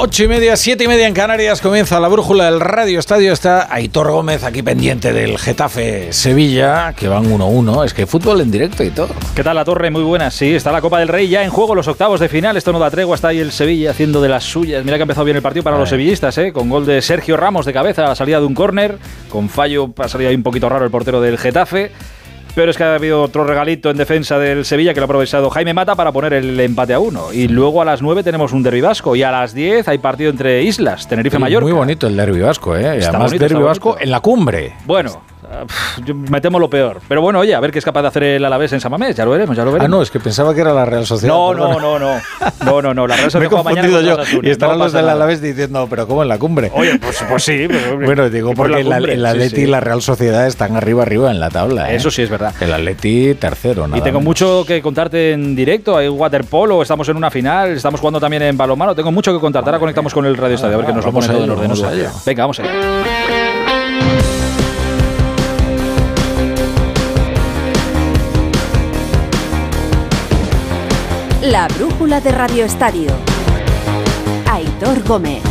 Ocho y media, siete y media en Canarias comienza la brújula del Radio Estadio. Está Aitor Gómez aquí pendiente del Getafe Sevilla, que van 1-1. Es que fútbol en directo y todo. ¿Qué tal la torre? Muy buena. Sí, está la Copa del Rey ya en juego, los octavos de final. Esto no da tregua. Está ahí el Sevilla haciendo de las suyas. Mira que ha empezado bien el partido para los sevillistas, ¿eh? con gol de Sergio Ramos de cabeza a la salida de un córner. Con fallo ha salido ahí un poquito raro el portero del Getafe. Pero es que ha habido otro regalito en defensa del Sevilla que lo ha aprovechado Jaime Mata para poner el empate a uno. Y luego a las 9 tenemos un derbi vasco. Y a las 10 hay partido entre islas, Tenerife Mayor. Muy bonito el derbi vasco, ¿eh? Y además derbi vasco en la cumbre. Bueno, me temo lo peor. Pero bueno, oye, a ver qué es capaz de hacer el Alavés en Samamés. Ya lo veremos, ya lo veremos. Ah, no, es que pensaba que era la Real Sociedad. No, no, no, no. No, no, no. La Real Sociedad me he confundido yo. Y estarán los del Alavés diciendo, pero ¿cómo en la cumbre? Oye, pues, pues sí. bueno, digo porque el Atleti y la Real Sociedad están arriba, arriba en la tabla. ¿eh? Eso sí es verdad. El Atleti tercero, nada Y tengo mucho que contarte en directo. Hay waterpolo, estamos en una final, estamos jugando también en balonmano. Tengo mucho que contarte. Ahora conectamos con el Radio Estadio, a ver que nos lo pone todo en orden. Venga, vamos allá. La brújula de Radio Estadio. Aitor Gómez.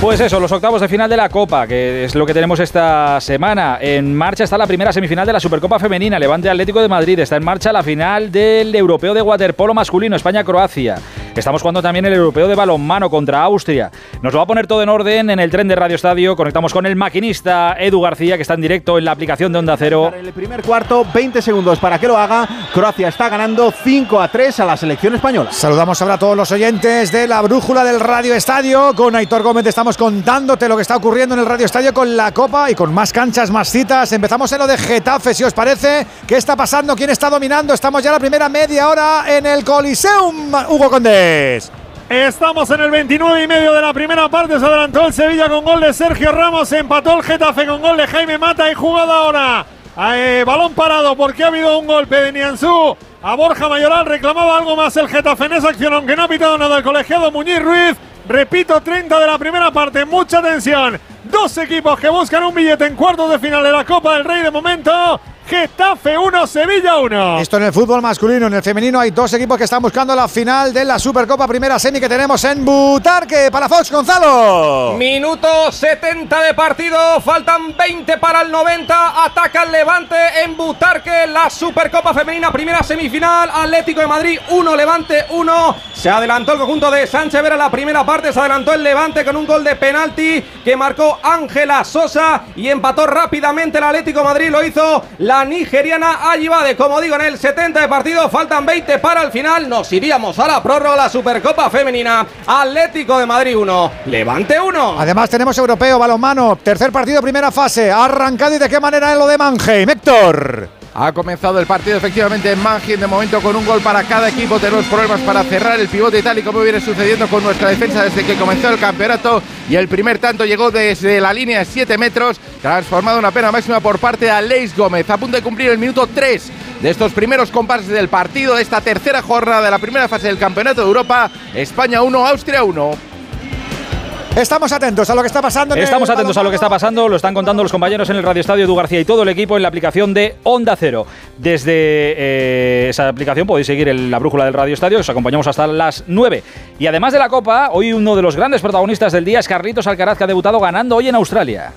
Pues eso, los octavos de final de la Copa, que es lo que tenemos esta semana. En marcha está la primera semifinal de la Supercopa Femenina, Levante Atlético de Madrid. Está en marcha la final del Europeo de Waterpolo Masculino, España-Croacia. Estamos jugando también el europeo de balonmano contra Austria. Nos lo va a poner todo en orden en el tren de Radio Estadio. Conectamos con el maquinista Edu García, que está en directo en la aplicación de Onda Cero. El primer cuarto, 20 segundos para que lo haga. Croacia está ganando 5 a 3 a la selección española. Saludamos ahora a todos los oyentes de la brújula del Radio Estadio. Con Aitor Gómez estamos contándote lo que está ocurriendo en el Radio Estadio con la Copa y con más canchas, más citas. Empezamos en lo de Getafe, si os parece. ¿Qué está pasando? ¿Quién está dominando? Estamos ya la primera media hora en el Coliseum. Hugo Conde. Estamos en el 29 y medio de la primera parte. Se adelantó el Sevilla con gol de Sergio Ramos. Empató el Getafe con gol de Jaime Mata. Y jugada ahora. Eh, balón parado porque ha habido un golpe de Nianzú a Borja Mayoral. Reclamaba algo más el Getafe en esa acción, aunque no ha pitado nada el colegiado Muñiz Ruiz. Repito, 30 de la primera parte. Mucha tensión. Dos equipos que buscan un billete en cuartos de final de la Copa del Rey de momento. Getafe 1, Sevilla 1. Esto en el fútbol masculino. En el femenino hay dos equipos que están buscando la final de la Supercopa Primera Semi que tenemos en Butarque para Fox Gonzalo. Minuto 70 de partido. Faltan 20 para el 90. Ataca el Levante en Butarque. La Supercopa Femenina Primera Semifinal. Atlético de Madrid 1, Levante 1. Se adelantó el conjunto de Sánchez Vera la primera parte. Se adelantó el Levante con un gol de penalti que marcó Ángela Sosa y empató rápidamente el Atlético de Madrid. Lo hizo la la nigeriana de Como digo, en el 70 de partido, faltan 20 para el final. Nos iríamos a la prórroga, la Supercopa Femenina. Atlético de Madrid 1, Levante 1. Además, tenemos europeo, balonmano, tercer partido, primera fase. Arrancado y de qué manera en lo de Mannheim. Héctor. Ha comenzado el partido efectivamente en Mangin de momento con un gol para cada equipo. Tenemos problemas para cerrar el pivote tal y como viene sucediendo con nuestra defensa desde que comenzó el campeonato. Y el primer tanto llegó desde la línea de 7 metros, transformado una pena máxima por parte de Aleix Gómez. A punto de cumplir el minuto 3 de estos primeros compases del partido de esta tercera jornada de la primera fase del Campeonato de Europa. España 1, Austria 1. Estamos atentos a lo que está pasando. Estamos atentos a lo que está pasando. Lo están contando los compañeros en el Radio Estadio Edu García y todo el equipo en la aplicación de Onda Cero. Desde eh, esa aplicación podéis seguir la brújula del Radio Estadio. Os acompañamos hasta las 9. Y además de la Copa, hoy uno de los grandes protagonistas del día es Carlitos Alcaraz, que ha debutado ganando hoy en Australia.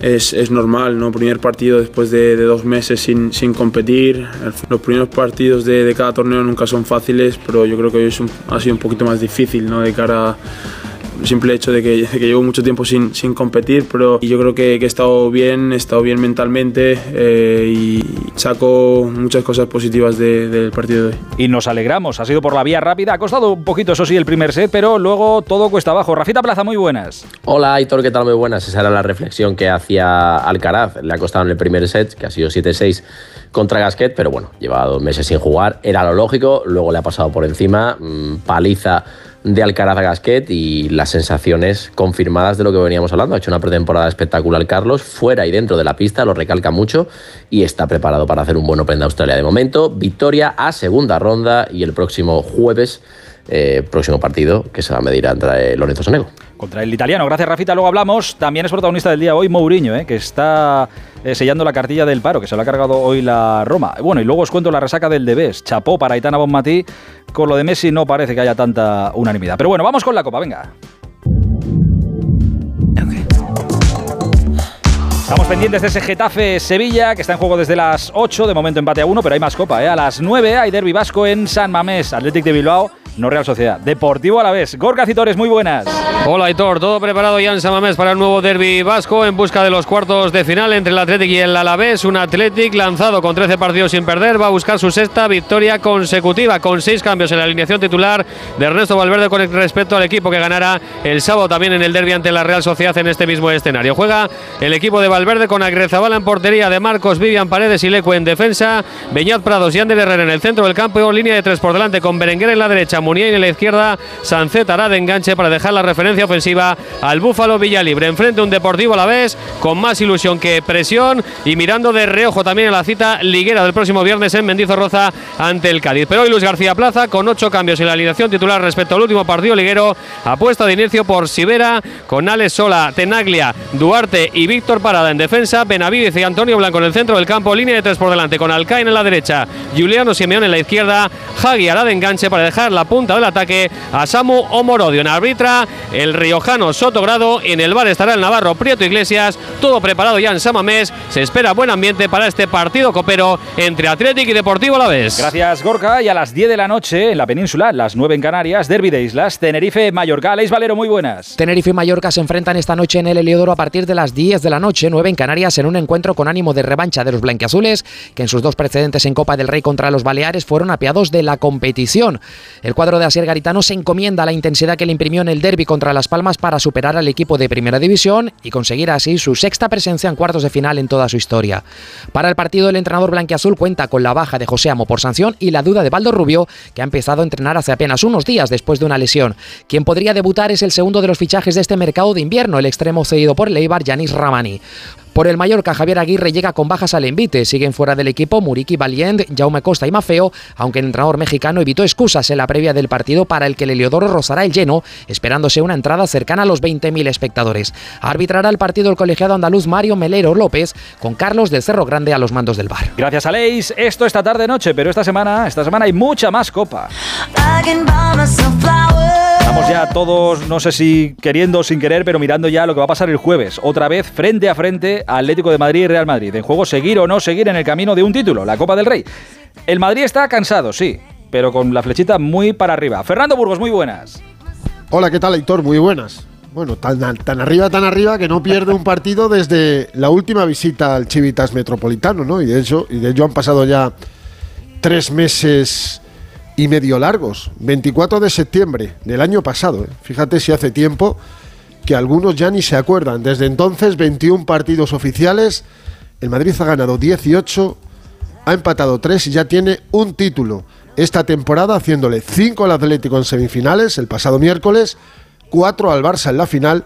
Es, es, normal, ¿no? Primer partido después de, dos meses sin, sin, competir. Los primeros partidos de, de, cada torneo nunca son fáciles, pero yo creo que hoy ha sido un poquito más difícil, ¿no? De cara a simple hecho de que, que llevo mucho tiempo sin, sin competir, pero yo creo que, que, he estado bien, he estado bien mentalmente eh, y saco muchas cosas positivas del partido de hoy. Y nos alegramos, ha sido por la vía rápida, ha costado un poquito, eso sí, el primer set, pero luego todo cuesta abajo. Rafita Plaza, muy buenas. Hola, Aitor, ¿qué tal? Muy buenas. Esa era la reflexión que hacía Alcaraz. Le ha costado en el primer set, que ha sido 7-6 contra Gasquet, pero bueno, lleva dos meses sin jugar, era lo lógico, luego le ha pasado por encima, mm, paliza de Alcaraz Gasquet y las sensaciones confirmadas de lo que veníamos hablando. Ha hecho una pretemporada espectacular Carlos, fuera y dentro de la pista, lo recalca mucho y está preparado para hacer un buen Open de Australia. De momento, victoria a segunda ronda y el próximo jueves, eh, próximo partido que se va a medir entre Lorenzo Sanego. Contra el italiano. Gracias, Rafita. Luego hablamos. También es protagonista del día hoy Mourinho, eh, que está eh, sellando la cartilla del paro, que se lo ha cargado hoy la Roma. Bueno, y luego os cuento la resaca del Debes. Chapó para Itana Bonmatí. Con lo de Messi no parece que haya tanta unanimidad. Pero bueno, vamos con la Copa, venga. Estamos pendientes de ese Getafe Sevilla, que está en juego desde las 8, de momento empate a 1, pero hay más copa, ¿eh? a las 9 hay Derby Vasco en San Mamés, Athletic de Bilbao no Real Sociedad. Deportivo a la vez. Gorka Citores, muy buenas. Hola Aitor, todo preparado ya en San Mamés para el nuevo Derby Vasco en busca de los cuartos de final entre el Athletic y el Alavés. Un Athletic lanzado con 13 partidos sin perder, va a buscar su sexta victoria consecutiva con seis cambios en la alineación titular de Ernesto Valverde con respecto al equipo que ganará el sábado también en el Derby ante la Real Sociedad en este mismo escenario. Juega el equipo de Valverde con Agrezabala en portería de Marcos, Vivian Paredes y Leque en defensa, Beñat Prados y Ander Herrera en el centro del campo, línea de tres por delante con Berenguer en la derecha, Muniain en la izquierda, Sancet hará de enganche para dejar la referencia ofensiva al Búfalo Villalibre. Enfrente un Deportivo a la vez, con más ilusión que presión y mirando de reojo también a la cita liguera del próximo viernes en Mendizorroza ante el Cádiz. Pero hoy Luis García Plaza con ocho cambios en la alineación titular respecto al último partido liguero, apuesta de inicio por Sibera, con Alex Sola, Tenaglia, Duarte y Víctor Parada en defensa, Benavides y Antonio Blanco en el centro del campo, línea de tres por delante con Alcain en la derecha, Juliano Simeón en la izquierda, Hagi hará de enganche para dejar la punta del ataque a Samu Omorodio. En arbitra el riojano Sotogrado, en el bar estará el Navarro Prieto Iglesias, todo preparado ya en Samamés, se espera buen ambiente para este partido copero entre Atlético y Deportivo a la vez. Gracias Gorka y a las 10 de la noche en la península, las 9 en Canarias, Derby de Islas, Tenerife, Mallorca. Leis Valero, muy buenas. Tenerife y Mallorca se enfrentan esta noche en el Heliodoro a partir de las 10 de la noche, 9 en Canarias, en un encuentro con ánimo de revancha de los blanquiazules, que en sus dos precedentes en Copa del Rey contra los Baleares fueron apiados de la competición. El cuadro de Asier Garitano se encomienda a la intensidad que le imprimió en el derby contra Las Palmas para superar al equipo de Primera División y conseguir así su sexta presencia en cuartos de final en toda su historia. Para el partido, el entrenador blanquiazul cuenta con la baja de José Amo por sanción y la duda de Baldo Rubio, que ha empezado a entrenar hace apenas unos días después de una lesión. Quien podría debutar es el segundo de los fichajes de este mercado de invierno, el extremo cedido por Leibar, Yanis Ramani. Por el Mallorca, Javier Aguirre llega con bajas al envite. Siguen fuera del equipo Muriqui Valient, Jaume Costa y Mafeo, aunque el entrenador mexicano evitó excusas en la previa del partido para el que el Heliodoro rozará el lleno, esperándose una entrada cercana a los 20.000 espectadores. Arbitrará el partido el colegiado andaluz Mario Melero López, con Carlos del Cerro Grande a los mandos del bar. Gracias a Leis, esto esta tarde noche, pero esta semana, esta semana hay mucha más copa. Ya todos, no sé si queriendo o sin querer, pero mirando ya lo que va a pasar el jueves. Otra vez frente a frente Atlético de Madrid y Real Madrid. En juego seguir o no seguir en el camino de un título, la Copa del Rey. El Madrid está cansado, sí, pero con la flechita muy para arriba. Fernando Burgos, muy buenas. Hola, ¿qué tal, Héctor? Muy buenas. Bueno, tan, tan arriba, tan arriba que no pierde un partido desde la última visita al Chivitas Metropolitano, ¿no? Y de hecho, y de hecho han pasado ya tres meses y medio largos. 24 de septiembre del año pasado. ¿eh? Fíjate si hace tiempo que algunos ya ni se acuerdan. Desde entonces, 21 partidos oficiales. El Madrid ha ganado 18, ha empatado 3 y ya tiene un título esta temporada, haciéndole 5 al Atlético en semifinales el pasado miércoles, 4 al Barça en la final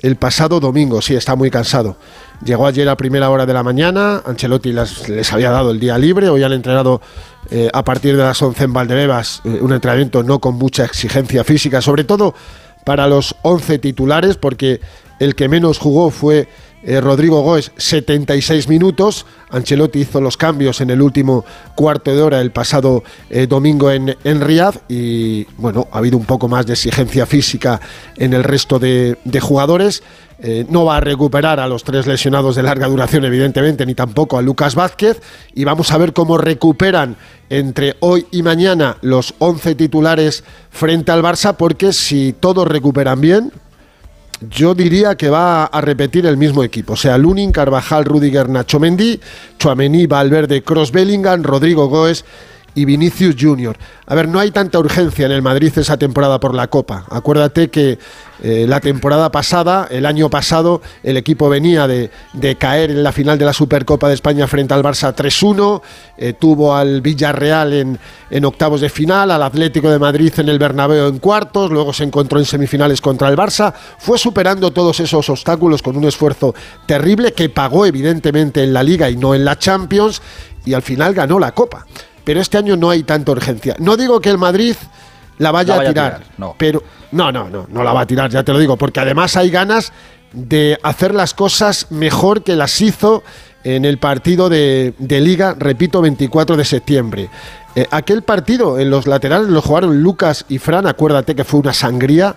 el pasado domingo. Sí, está muy cansado. Llegó ayer a primera hora de la mañana, Ancelotti les había dado el día libre, hoy han entrenado eh, a partir de las 11 en Valdebebas, eh, un entrenamiento no con mucha exigencia física, sobre todo para los 11 titulares, porque el que menos jugó fue eh, Rodrigo Goes, 76 minutos. Ancelotti hizo los cambios en el último cuarto de hora el pasado domingo en, en Riyadh y bueno, ha habido un poco más de exigencia física en el resto de, de jugadores. Eh, no va a recuperar a los tres lesionados de larga duración, evidentemente, ni tampoco a Lucas Vázquez. Y vamos a ver cómo recuperan entre hoy y mañana los 11 titulares frente al Barça, porque si todos recuperan bien, yo diría que va a repetir el mismo equipo. O sea, Lunin, Carvajal, Rudiger, Nacho Mendy, Chuamení, Valverde, Cross Bellingham, Rodrigo Goes y Vinicius Junior. A ver, no hay tanta urgencia en el Madrid esa temporada por la Copa. Acuérdate que eh, la temporada pasada, el año pasado, el equipo venía de, caer en la final de la Supercopa de España frente al Barça 3-1, eh, tuvo al Villarreal en, en octavos de final, al Atlético de Madrid en el Bernabéu en cuartos, luego se encontró en semifinales contra el Barça, fue superando todos esos obstáculos con un esfuerzo terrible que pagó evidentemente en la Liga y no en la Champions y al final ganó la Copa pero este año no hay tanta urgencia. No digo que el Madrid la vaya, La vaya a tirar, a tirar, no. pero no, no, no, no la va a tirar, ya te lo digo, porque además hay ganas de hacer las cosas mejor que las hizo en el partido de, de Liga, repito, 24 de septiembre. Eh, aquel partido en los laterales lo jugaron Lucas y Fran, acuérdate que fue una sangría.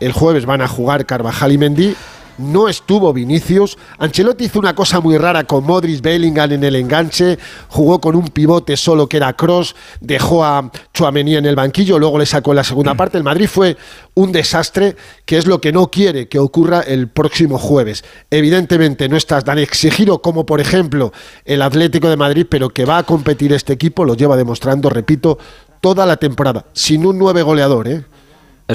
El jueves van a jugar Carvajal y Mendy no estuvo Vinicius. Ancelotti hizo una cosa muy rara con Modric Bellingham en el enganche, jugó con un pivote solo que era Cross, dejó a Chouameni en el banquillo, luego le sacó en la segunda parte. El Madrid fue un desastre, que es lo que no quiere que ocurra el próximo jueves. Evidentemente no estás tan exigido como por ejemplo el Atlético de Madrid, pero que va a competir este equipo, lo lleva demostrando, repito, toda la temporada, sin un nueve goleador, ¿eh?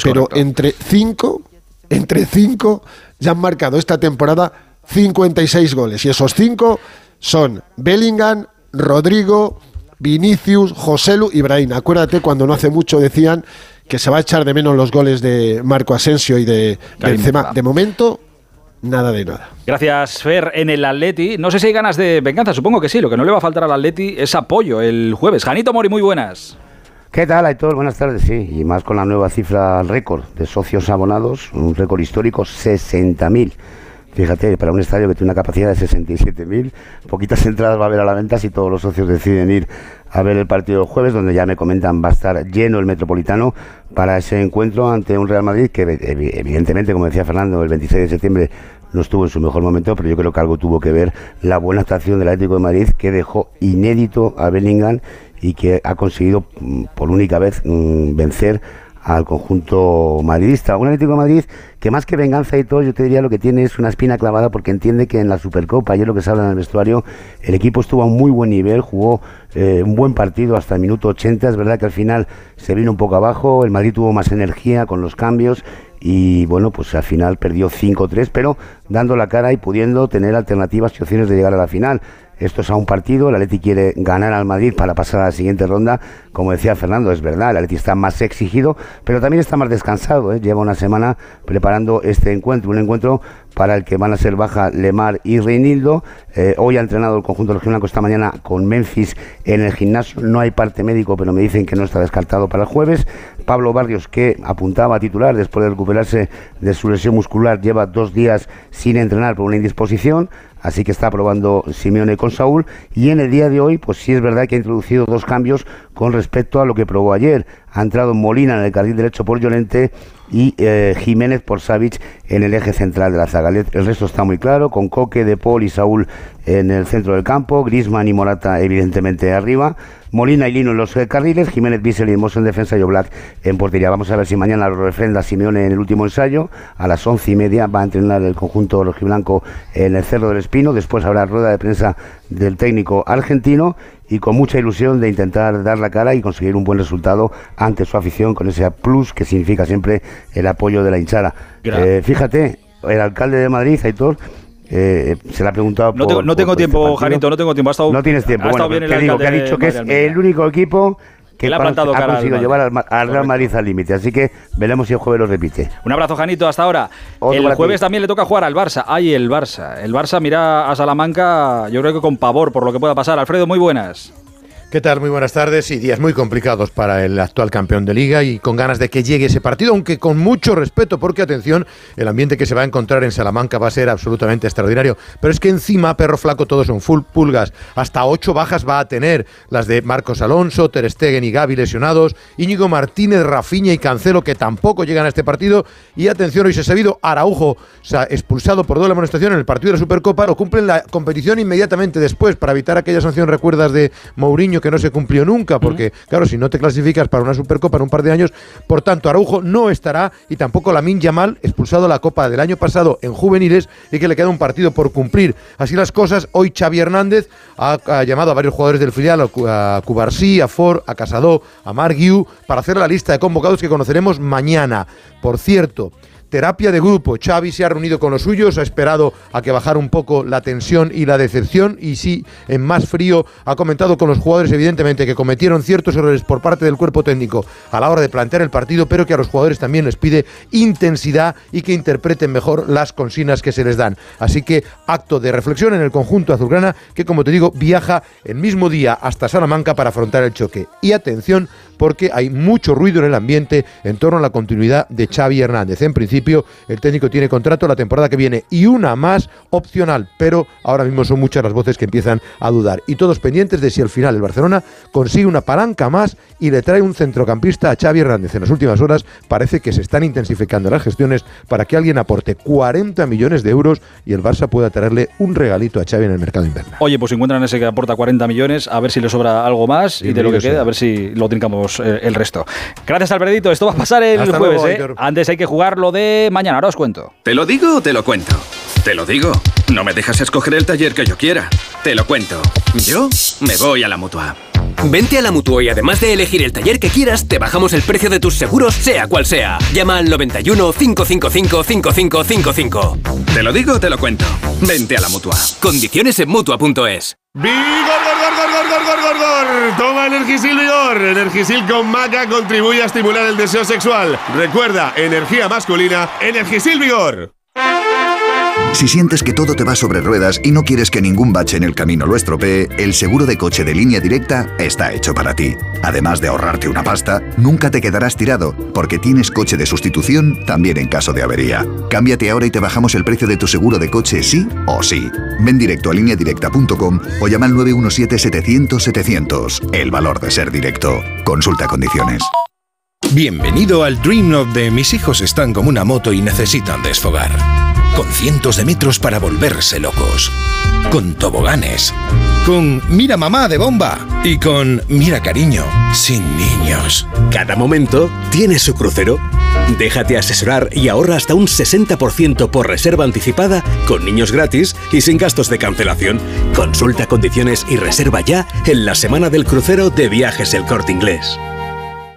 pero entre cinco, entre cinco ya han marcado esta temporada 56 goles. Y esos cinco son Bellingham, Rodrigo, Vinicius, Joselu y Brahim. Acuérdate cuando no hace mucho decían que se va a echar de menos los goles de Marco Asensio y de Benzema. De momento, nada de nada. Gracias, Fer. En el Atleti, no sé si hay ganas de venganza, supongo que sí. Lo que no le va a faltar al Atleti es apoyo el jueves. Janito Mori, muy buenas. ¿Qué tal, Aitor? Buenas tardes, sí. Y más con la nueva cifra récord de socios abonados, un récord histórico, 60.000. Fíjate, para un estadio que tiene una capacidad de 67.000, poquitas entradas va a haber a la venta si todos los socios deciden ir a ver el partido del jueves, donde ya me comentan va a estar lleno el Metropolitano para ese encuentro ante un Real Madrid que evidentemente, como decía Fernando, el 26 de septiembre no estuvo en su mejor momento, pero yo creo que algo tuvo que ver la buena actuación del Atlético de Madrid que dejó inédito a Bellingham y que ha conseguido mm, por única vez mm, vencer al conjunto madridista. Un Atlético Madrid que más que venganza y todo, yo te diría lo que tiene es una espina clavada porque entiende que en la Supercopa, ayer lo que se habla en el vestuario, el equipo estuvo a un muy buen nivel, jugó eh, un buen partido hasta el minuto 80. Es verdad que al final se vino un poco abajo, el Madrid tuvo más energía con los cambios y bueno, pues al final perdió 5-3, pero dando la cara y pudiendo tener alternativas y opciones de llegar a la final. Esto es a un partido, el Atleti quiere ganar al Madrid para pasar a la siguiente ronda. Como decía Fernando, es verdad, el Atleti está más exigido, pero también está más descansado. ¿eh? Lleva una semana preparando este encuentro, un encuentro para el que van a ser baja Lemar y Reinildo. Eh, hoy ha entrenado el conjunto rojiblanco esta mañana con Memphis en el gimnasio. No hay parte médico, pero me dicen que no está descartado para el jueves. Pablo Barrios, que apuntaba a titular después de recuperarse de su lesión muscular, lleva dos días sin entrenar por una indisposición así que está probando Simeone con Saúl y en el día de hoy pues sí es verdad que ha introducido dos cambios con respecto a lo que probó ayer. Ha entrado Molina en el carril derecho por Llorente y eh, Jiménez por Savic en el eje central de la zaga. El resto está muy claro, con Coque, De Paul y Saúl en el centro del campo, Grisman y Morata evidentemente arriba, Molina y Lino en los eh, carriles, Jiménez, Bissell y Mosso en defensa y Oblak en portería. Vamos a ver si mañana lo refrenda Simeone en el último ensayo. A las once y media va a entrenar el conjunto rojiblanco en el Cerro del Espino. Después habrá rueda de prensa del técnico argentino y con mucha ilusión de intentar dar la cara y conseguir un buen resultado ante su afición con ese plus que significa siempre el apoyo de la hinchada. Eh, fíjate, el alcalde de Madrid, Aitor, eh, se le ha preguntado. No tengo, no tengo tiempo, Janito, no tengo tiempo. no tienes tiempo. bueno, te digo que ha dicho que es el único equipo que le ha, plantado ha conseguido llevar al, Real Madrid al límite. Así que veremos si el jueves lo repite. Un abrazo, Janito, hasta ahora. el jueves también le toca jugar al Barça. Ay, el Barça. El Barça mira a Salamanca, yo creo que con pavor por lo que pueda pasar. Alfredo, muy buenas. ¿Qué tal? Muy buenas tardes. Y días muy complicados para el actual campeón de liga y con ganas de que llegue ese partido, aunque con mucho respeto, porque atención, el ambiente que se va a encontrar en Salamanca va a ser absolutamente extraordinario. Pero es que encima, perro flaco, todos son full pulgas. Hasta ocho bajas va a tener las de Marcos Alonso, Ter Stegen y Gaby lesionados, Íñigo Martínez, Rafiña y Cancelo, que tampoco llegan a este partido. Y atención, hoy se ha sabido, Araujo se ha expulsado por doble amonestación en el partido de la Supercopa, lo cumplen la competición inmediatamente después para evitar aquella sanción, recuerdas, de Mourinho que no se cumplió nunca, porque claro, si no te clasificas para una Supercopa en un par de años, por tanto Araujo no estará y tampoco Lamin Yamal, expulsado la Copa del año pasado en juveniles y que le queda un partido por cumplir. Así las cosas, hoy Xavi Hernández ha, llamado a varios jugadores del filial, a Cubarsí, a Ford, a Casado, a Marguiu, para hacer la lista de convocados que conoceremos mañana. Por cierto, terapia de grupo. Xavi se ha reunido con los suyos, ha esperado a que bajara un poco la tensión y la decepción y sí, en más frío, ha comentado con los jugadores evidentemente que cometieron ciertos errores por parte del cuerpo técnico a la hora de plantear el partido, pero que a los jugadores también les pide intensidad y que interpreten mejor las consignas que se les dan. Así que acto de reflexión en el conjunto azulgrana que como te digo viaja el mismo día hasta Salamanca para afrontar el choque. Y atención porque hay mucho ruido en el ambiente en torno a la continuidad de Xavi Hernández. En principio el técnico tiene contrato la temporada que viene y una más opcional, pero ahora mismo son muchas las voces que empiezan a dudar y todos pendientes de si al final el Barcelona consigue una palanca más y le trae un centrocampista a Xavi Hernández. En las últimas horas parece que se están intensificando las gestiones para que alguien aporte 40 millones de euros y el Barça pueda traerle un regalito a Xavi en el mercado invernal. Oye, pues encuentran ese que aporta 40 millones, a ver si le sobra algo más y de lo que sea. a ver si lo trincamos eh, el resto. Gracias, Alfredito. Esto va a pasar el Hasta jueves. luego, ¿eh? Antes hay que jugar lo de mañana, ahora os cuento. ¿Te lo digo o te lo cuento? Te lo digo. No me dejas escoger el taller que yo quiera. Te lo cuento. Yo me voy a la mutua. Vente a la Mutua y además de elegir el taller que quieras, te bajamos el precio de tus seguros, sea cual sea. Llama al 91 555 5555. Te lo digo o te lo cuento. Vente a la mutua. Condiciones en Mutua.es. ¡Vigor, gor, gor, gor, gor, gor, gor, gor! Toma Energisil Vigor. Energisil con maca contribuye a estimular el deseo sexual. Recuerda, energía masculina, Energisil Vigor. Si sientes que todo te va sobre ruedas y no quieres que ningún bache en el camino lo estropee, el seguro de coche de línea directa está hecho para ti. Además de ahorrarte una pasta, nunca te quedarás tirado, porque tienes coche de sustitución también en caso de avería. Cámbiate ahora y te bajamos el precio de tu seguro de coche sí o sí. Ven directo a lineadirecta.com o llama al 917-700-700. El valor de ser directo. Consulta condiciones. Bienvenido al Dream of de mis hijos están como una moto y necesitan desfogar. Con cientos de metros para volverse locos. Con toboganes. Con Mira mamá de bomba. Y con Mira cariño, sin niños. Cada momento tiene su crucero. Déjate asesorar y ahorra hasta un 60% por reserva anticipada, con niños gratis y sin gastos de cancelación. Consulta condiciones y reserva ya en la semana del crucero de viajes El Corte Inglés.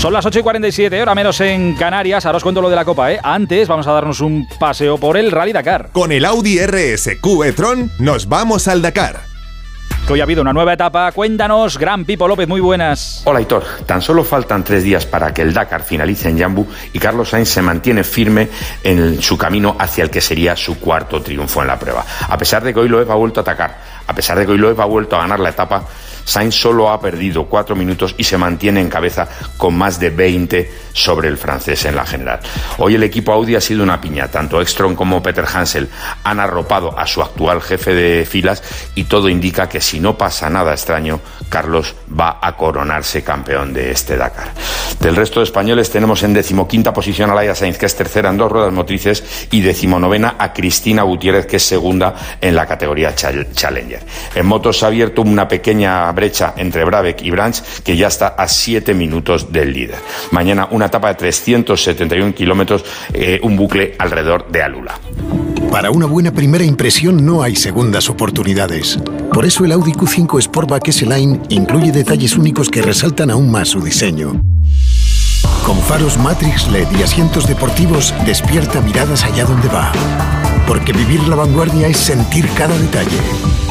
Son las 8 y 47, hora menos en Canarias. Ahora os cuento lo de la Copa, ¿eh? Antes vamos a darnos un paseo por el Rally Dakar. Con el Audi RSQ e-tron nos vamos al Dakar. Hoy ha habido una nueva etapa. Cuéntanos, Gran Pipo López, muy buenas. Hola Hitor, tan solo faltan tres días para que el Dakar finalice en Jambu y Carlos Sainz se mantiene firme en su camino hacia el que sería su cuarto triunfo en la prueba. A pesar de que hoy Loeb ha vuelto a atacar, a pesar de que hoy Loeb ha vuelto a ganar la etapa, Sainz solo ha perdido cuatro minutos y se mantiene en cabeza con más de 20 sobre el francés en la general. Hoy el equipo Audi ha sido una piña, tanto Ekstrom como Peter Hansel han arropado a su actual jefe de filas y todo indica que si no pasa nada extraño, Carlos va a coronarse campeón de este Dakar. Del resto de españoles tenemos en decimoquinta posición a Laia Sainz, que es tercera en dos ruedas motrices, y decimonovena a Cristina Gutiérrez, que es segunda en la categoría Chal- Challenger. En motos se ha abierto una pequeña brecha entre Brabeck y Branch, que ya está a 7 minutos del líder. Mañana una etapa de 371 kilómetros, eh, un bucle alrededor de Alula. Para una buena primera impresión no hay segundas oportunidades. Por eso el Audi Q5 Sportback S-Line incluye detalles únicos que resaltan aún más su diseño. Con faros Matrix LED y asientos deportivos, despierta miradas allá donde va. Porque vivir la vanguardia es sentir cada detalle.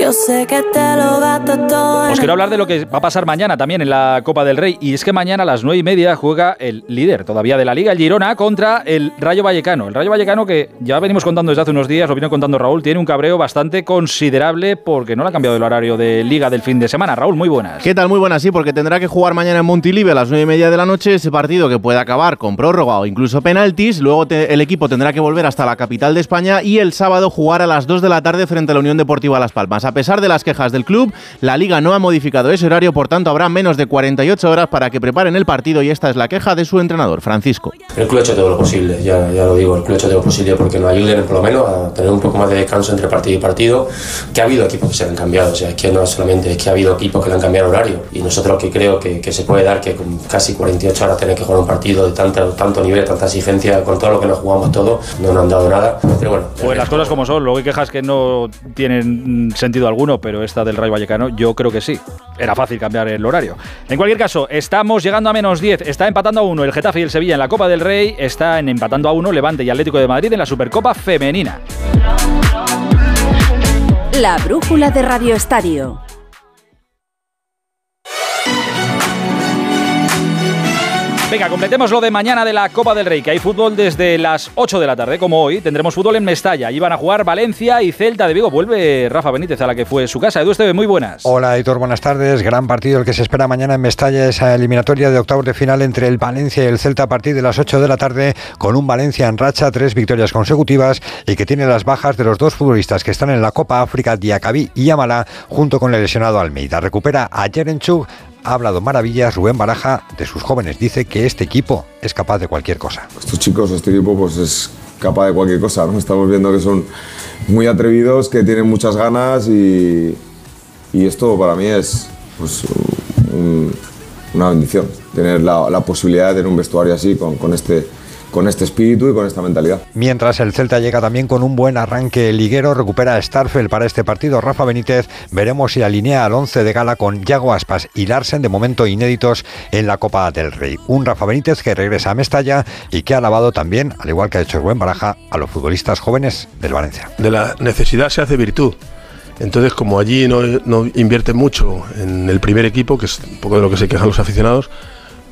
Yo sé que te lo gasto todo. Os quiero hablar de lo que va a pasar mañana también en la Copa del Rey. Y es que mañana a las 9 y media juega el líder todavía de la Liga, el Girona, contra el Rayo Vallecano. El Rayo Vallecano que ya venimos contando desde hace unos días, lo vino contando Raúl, tiene un cabreo bastante considerable porque no le ha cambiado el horario de Liga del fin de semana. Raúl, muy buenas. ¿Qué tal? Muy buenas, sí, porque tendrá que jugar mañana en Montilive a las 9 y media de la noche ese partido que puede acabar con prórroga o incluso penaltis. Luego te- el equipo tendrá que volver hasta la capital de España y el sábado jugar a las 2 de la tarde frente a la Unión Deportiva Las Palmas. A pesar de las quejas del club, la liga no ha modificado ese horario, por tanto habrá menos de 48 horas para que preparen el partido y esta es la queja de su entrenador, Francisco. El club ha hecho todo lo posible, ya, ya lo digo, el club ha hecho todo lo posible porque nos ayuden por lo menos a tener un poco más de descanso entre partido y partido, que ha habido equipos que se han cambiado, o sea, es que no solamente, es que ha habido equipos que le han cambiado el horario y nosotros que creo que, que se puede dar que con casi 48 horas tener que jugar un partido de tanto, tanto nivel, tanta exigencia, con todo lo que nos jugamos todos, no nos han dado nada, pero bueno. Pues las cosas como son, luego hay quejas que no tienen sentido alguno, pero esta del Rayo Vallecano yo creo que sí. Era fácil cambiar el horario. En cualquier caso, estamos llegando a menos 10. Está empatando a uno el Getafe y el Sevilla en la Copa del Rey. Está en empatando a uno Levante y Atlético de Madrid en la Supercopa Femenina. La brújula de Radio Estadio. Venga, completemos lo de mañana de la Copa del Rey, que hay fútbol desde las 8 de la tarde, como hoy. Tendremos fútbol en Mestalla. Allí van a jugar Valencia y Celta de Vigo. Vuelve Rafa Benítez a la que fue su casa. Edu Esteve, muy buenas. Hola, Editor, buenas tardes. Gran partido el que se espera mañana en Mestalla, esa eliminatoria de octavos de final entre el Valencia y el Celta a partir de las 8 de la tarde, con un Valencia en racha, tres victorias consecutivas y que tiene las bajas de los dos futbolistas que están en la Copa África, Diacabí y Amala, junto con el lesionado Almeida. Recupera a Jerenchuk ha hablado maravillas Rubén Baraja de sus jóvenes. Dice que este equipo es capaz de cualquier cosa. Estos chicos, este equipo, pues es capaz de cualquier cosa. Estamos viendo que son muy atrevidos, que tienen muchas ganas y, esto para mí es pues, un- una bendición. Tener la, la posibilidad de tener un vestuario así, con, con este, con este espíritu y con esta mentalidad. Mientras el Celta llega también con un buen arranque liguero, recupera a Starfel para este partido. Rafa Benítez, veremos si alinea al 11 de gala con Yago Aspas y Larsen, de momento inéditos en la Copa del Rey. Un Rafa Benítez que regresa a Mestalla y que ha alabado también, al igual que ha hecho el buen Baraja, a los futbolistas jóvenes del Valencia. de la necesidad se hace virtud. Entonces, como allí no, no invierten mucho en el primer equipo, que es un poco de lo que se quejan los aficionados,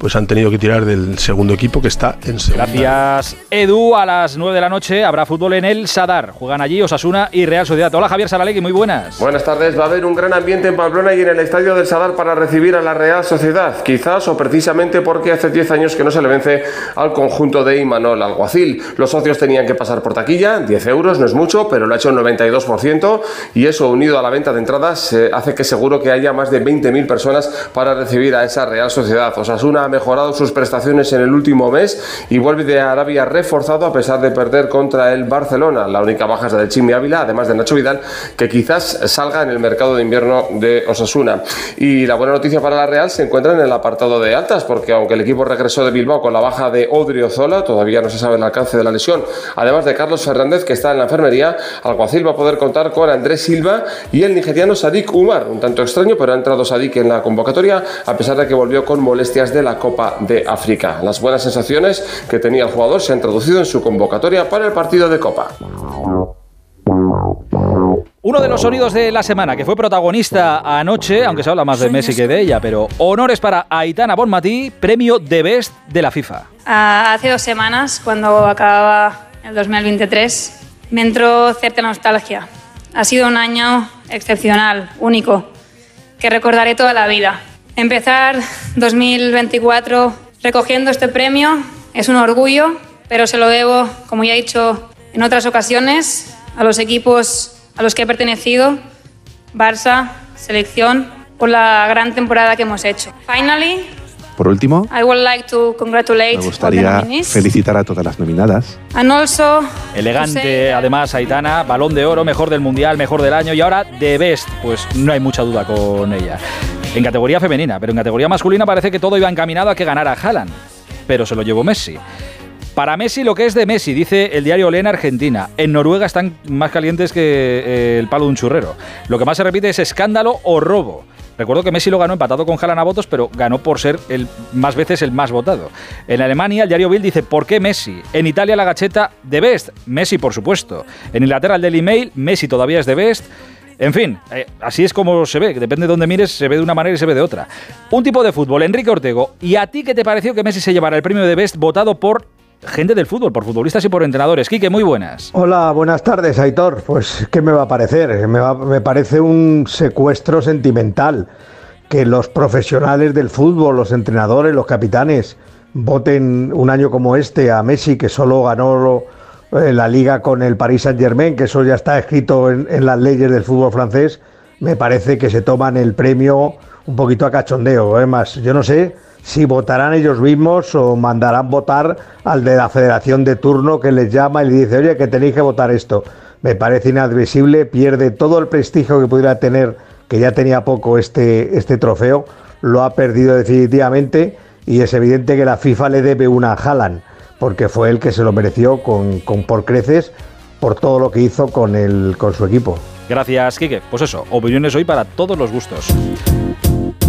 pues han tenido que tirar del segundo equipo que está en segunda. Gracias, Edu. A las 9 de la noche habrá fútbol en el Sadar. Juegan allí Osasuna y Real Sociedad. Hola, Javier Saralegui, muy buenas. Buenas tardes. Va a haber un gran ambiente en Pamplona y en el Estadio del Sadar para recibir a la Real Sociedad. Quizás o precisamente porque hace 10 años que no se le vence al conjunto de Imanol Alguacil. Los socios tenían que pasar por taquilla, 10 euros, no es mucho, pero lo ha hecho el 92% y eso unido a la venta de entradas eh, hace que seguro que haya más de 20.000 personas para recibir a esa Real Sociedad. Osasuna mejorado sus prestaciones en el último mes y vuelve de Arabia reforzado a pesar de perder contra el Barcelona. La única baja es la de Chimi Ávila, además de Nacho Vidal, que quizás salga en el mercado de invierno de Osasuna. Y la buena noticia para la Real se encuentra en el apartado de altas, porque aunque el equipo regresó de Bilbao con la baja de Odriozola, todavía no se sabe el alcance de la lesión. Además de Carlos Fernández, que está en la enfermería, Alguacil va a poder contar con Andrés Silva y el nigeriano Sadik Umar. Un tanto extraño, pero ha entrado Sadik en la convocatoria, a pesar de que volvió con molestias de la Copa de África. Las buenas sensaciones que tenía el jugador se han traducido en su convocatoria para el partido de Copa. Uno de los sonidos de la semana que fue protagonista anoche, aunque se habla más de Messi que de ella, pero honores para Aitana Bonmatí, premio de Best de la FIFA. Ah, hace dos semanas, cuando acababa el 2023, me entró cierta nostalgia. Ha sido un año excepcional, único, que recordaré toda la vida. Empezar 2024 recogiendo este premio es un orgullo, pero se lo debo, como ya he dicho en otras ocasiones, a los equipos a los que he pertenecido, Barça, selección, por la gran temporada que hemos hecho. Finally, Por último, I would like to congratulate me gustaría felicitar a todas las nominadas. and also Elegante, además, Aitana, balón de oro, mejor del mundial, mejor del año y ahora de Best. Pues no hay mucha duda con ella. En categoría femenina, pero en categoría masculina parece que todo iba encaminado a que ganara Haaland. Pero se lo llevó Messi. Para Messi lo que es de Messi, dice el diario Olé en Argentina. En Noruega están más calientes que eh, el palo de un churrero. Lo que más se repite es escándalo o robo. Recuerdo que Messi lo ganó empatado con Haaland a votos, pero ganó por ser el más veces el más votado. En Alemania, el diario Bild dice ¿por qué Messi? En Italia, la gacheta de Best, Messi por supuesto. En Inglaterra, el Daily Mail, Messi todavía es de Best. En fin, eh, así es como se ve, depende de dónde mires, se ve de una manera y se ve de otra. Un tipo de fútbol, Enrique Ortego. ¿Y a ti qué te pareció que Messi se llevara el premio de Best votado por gente del fútbol, por futbolistas y por entrenadores? Quique, muy buenas. Hola, buenas tardes, Aitor. Pues, ¿qué me va a parecer? Me, me parece un secuestro sentimental que los profesionales del fútbol, los entrenadores, los capitanes, voten un año como este a Messi, que solo ganó la liga con el Paris Saint Germain, que eso ya está escrito en, las leyes del fútbol francés. Me parece que se toman el premio un poquito a cachondeo. Además, yo no sé si votarán ellos mismos o mandarán votar al de la federación de turno que les llama y le dice, oye, que tenéis que votar esto. Me parece inadmisible, pierde todo el prestigio que pudiera tener, que ya tenía poco este, este trofeo, lo ha perdido definitivamente y es evidente que la FIFA le debe una a porque fue el que se lo mereció con, con por creces por todo lo que hizo con, el, con su equipo. Gracias, Quique. Pues eso, opiniones hoy para todos los gustos.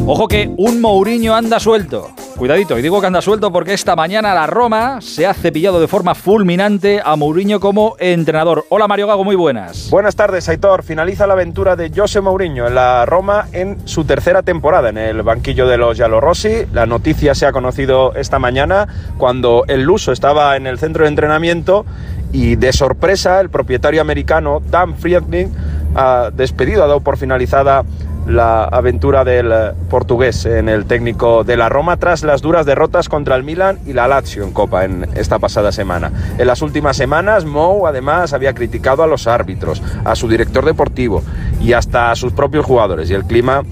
Ojo que un Mourinho anda suelto. Cuidadito, y digo que anda suelto porque esta mañana la Roma se ha cepillado de forma fulminante a Mourinho como entrenador. Hola Mario Gago, muy buenas. Buenas tardes, Aitor. Finaliza la aventura de José Mourinho en la Roma en su tercera temporada en el banquillo de los Giallorossi. La noticia se ha conocido esta mañana cuando el luso estaba en el centro de entrenamiento y de sorpresa el propietario americano Dan Friedling ha despedido, ha dado por finalizada la aventura del eh, portugués en el técnico de la Roma tras las duras derrotas contra el Milan y la Lazio en Copa en esta pasada semana. En las últimas semanas, Mou además había criticado a los árbitros, a su director deportivo y hasta a sus propios jugadores y el clima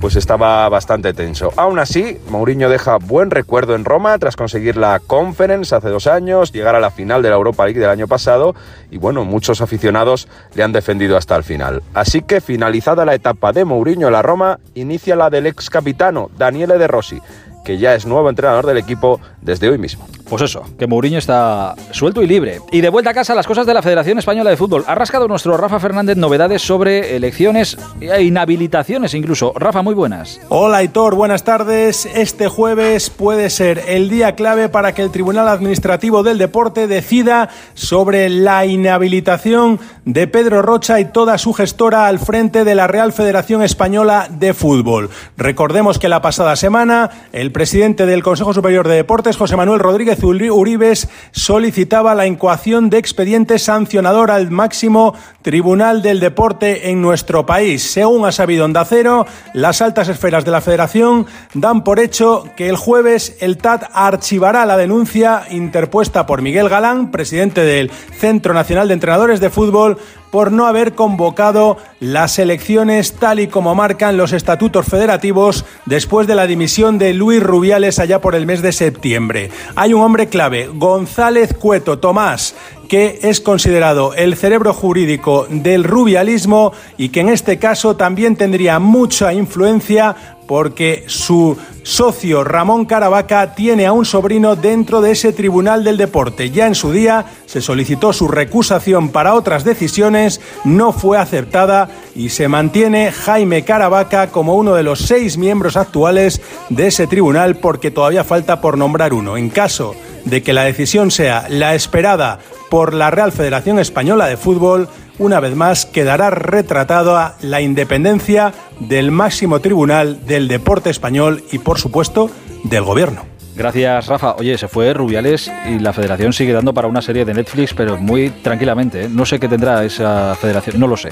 pues estaba bastante tenso. Aún así, Mourinho deja buen recuerdo en Roma tras conseguir la Conference hace dos años, llegar a la final de la Europa League del año pasado y bueno, muchos aficionados le han defendido hasta el final. Así que finalizada la etapa de Mourinho en la Roma, inicia la del ex capitano Daniele De Rossi, que ya es nuevo entrenador del equipo desde hoy mismo. Pues eso, que Mourinho está suelto y libre. Y de vuelta a casa las cosas de la Federación Española de Fútbol. Ha rascado nuestro Rafa Fernández novedades sobre elecciones e inhabilitaciones incluso. Rafa, muy buenas. Hola Hitor, buenas tardes. Este jueves puede ser el día clave para que el Tribunal Administrativo del Deporte decida sobre la inhabilitación de Pedro Rocha y toda su gestora al frente de la Real Federación Española de Fútbol. Recordemos que la pasada semana el presidente del Consejo Superior de Deportes, José Manuel Rodríguez Uribes, solicitaba la incoación de expediente sancionador al máximo Tribunal del Deporte en nuestro país. Según ha sabido Onda Cero, las altas esferas de la Federación dan por hecho que el jueves el TAT archivará la denuncia interpuesta por Miguel Galán, presidente del Centro Nacional de Entrenadores de Fútbol, por no haber convocado las elecciones tal y como marcan los estatutos federativos después de la dimisión de Luis Rubiales allá por el mes de septiembre. Hay un hombre clave, González Cueto Tomás, que es considerado el cerebro jurídico del rubialismo y que en este caso también tendría mucha influencia porque su socio Ramón Caravaca tiene a un sobrino dentro de ese Tribunal del Deporte. Ya en su día se solicitó su recusación para otras decisiones, no fue aceptada y se mantiene Jaime Caravaca como uno de los seis miembros actuales de ese tribunal porque todavía falta por nombrar uno. En caso de que la decisión sea la esperada por la Real Federación Española de Fútbol, una vez más quedará retratada la independencia del máximo tribunal del deporte español y, por supuesto, del gobierno. Gracias, Rafa. Oye, se fue Rubiales y la federación sigue dando para una serie de Netflix, pero muy tranquilamente. ¿eh? No sé qué tendrá esa federación, no lo sé.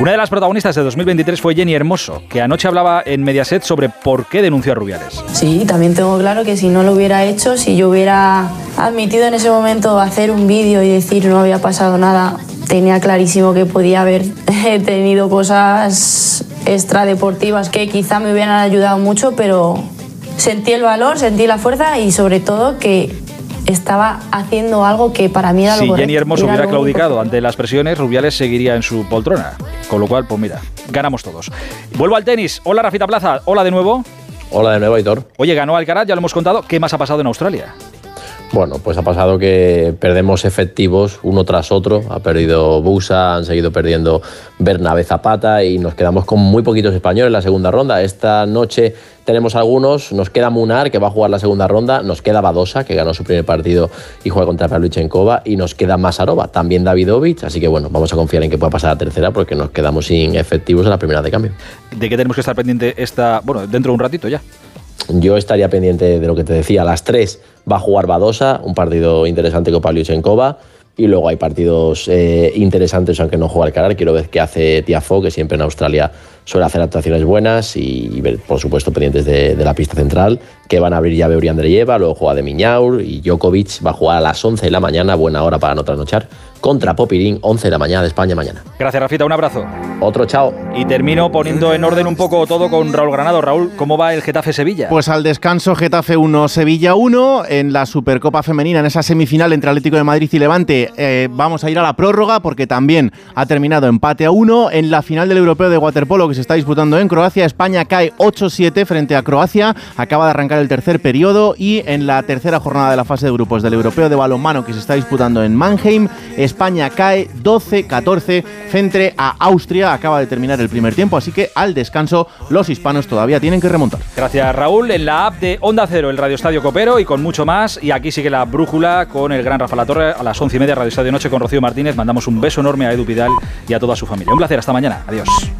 Una de las protagonistas de 2023 fue Jenny Hermoso, que anoche hablaba en Mediaset sobre por qué denunció a Rubiales. Sí, también tengo claro que si no lo hubiera hecho, si yo hubiera admitido en ese momento hacer un vídeo y decir no había pasado nada, tenía clarísimo que podía haber tenido cosas extradeportivas que quizá me hubieran ayudado mucho, pero sentí el valor, sentí la fuerza y sobre todo que estaba haciendo algo que para mí era si lo Jenny Hermoso era hubiera claudicado ante las presiones, Rubiales seguiría en su poltrona. Con lo cual, pues mira, ganamos todos. Vuelvo al tenis. Hola, Rafita Plaza. Hola de nuevo. Hola de nuevo, Aitor. Oye, ganó Alcaraz, ya lo hemos contado. ¿Qué más ha pasado en Australia? Bueno, pues ha pasado que perdemos efectivos uno tras otro. Ha perdido Busa, han seguido perdiendo Bernabé Zapata y nos quedamos con muy poquitos españoles en la segunda ronda. Esta noche tenemos algunos, nos queda Munar, que va a jugar la segunda ronda, nos queda Badosa, que ganó su primer partido y juega contra Pavlyuchenkova, y nos queda Masarova, también Davidovich, así que bueno, vamos a confiar en que pueda pasar a tercera porque nos quedamos sin efectivos en la primera de cambio. ¿De qué tenemos que estar pendiente esta, bueno, dentro de un ratito ya? Yo estaría pendiente de lo que te decía, a las 3 va a jugar Badosa, un partido interesante con Pavlyuchenkova, y luego hay partidos eh, interesantes, aunque no juega Alcaraz. Quiero ver qué hace Tiafo, que siempre en Australia suele hacer actuaciones buenas y, ver, por supuesto, pendientes de, de la pista central, que van a abrir ya Beuri Andreyeva, luego juega de Miñaur y Djokovic va a jugar a las 11 de la mañana, buena hora para no trasnochar, contra Popirín, 11 de la mañana de España mañana. Gracias, Rafita. Un abrazo. Otro chao. Y termino poniendo en orden un poco todo con Raúl Granado. Raúl, ¿cómo va el Getafe Sevilla? Pues al descanso Getafe 1, Sevilla 1, en la Supercopa Femenina, en esa semifinal entre Atlético de Madrid y Levante, eh, vamos a ir a la prórroga porque también ha terminado empate a 1 en la final del Europeo de Waterpolo que se está disputando en Croacia. España cae 8-7 frente a Croacia. Acaba de arrancar el tercer periodo y en la tercera jornada de la fase de grupos del Europeo de Balonmano que se está disputando en Mannheim, España cae 12-14 frente a Austria. Acaba de terminar el primer tiempo, así que al descanso los hispanos todavía tienen que remontar. Gracias Raúl. En la app de Onda Cero, el Radio Estadio Copero y con mucho más. Y aquí sigue la brújula con el gran Rafa La Torre a las once y media Radio Estadio Noche con Rocío Martínez. Mandamos un beso enorme a Edu Pidal y a toda su familia. Un placer, hasta mañana. Adiós.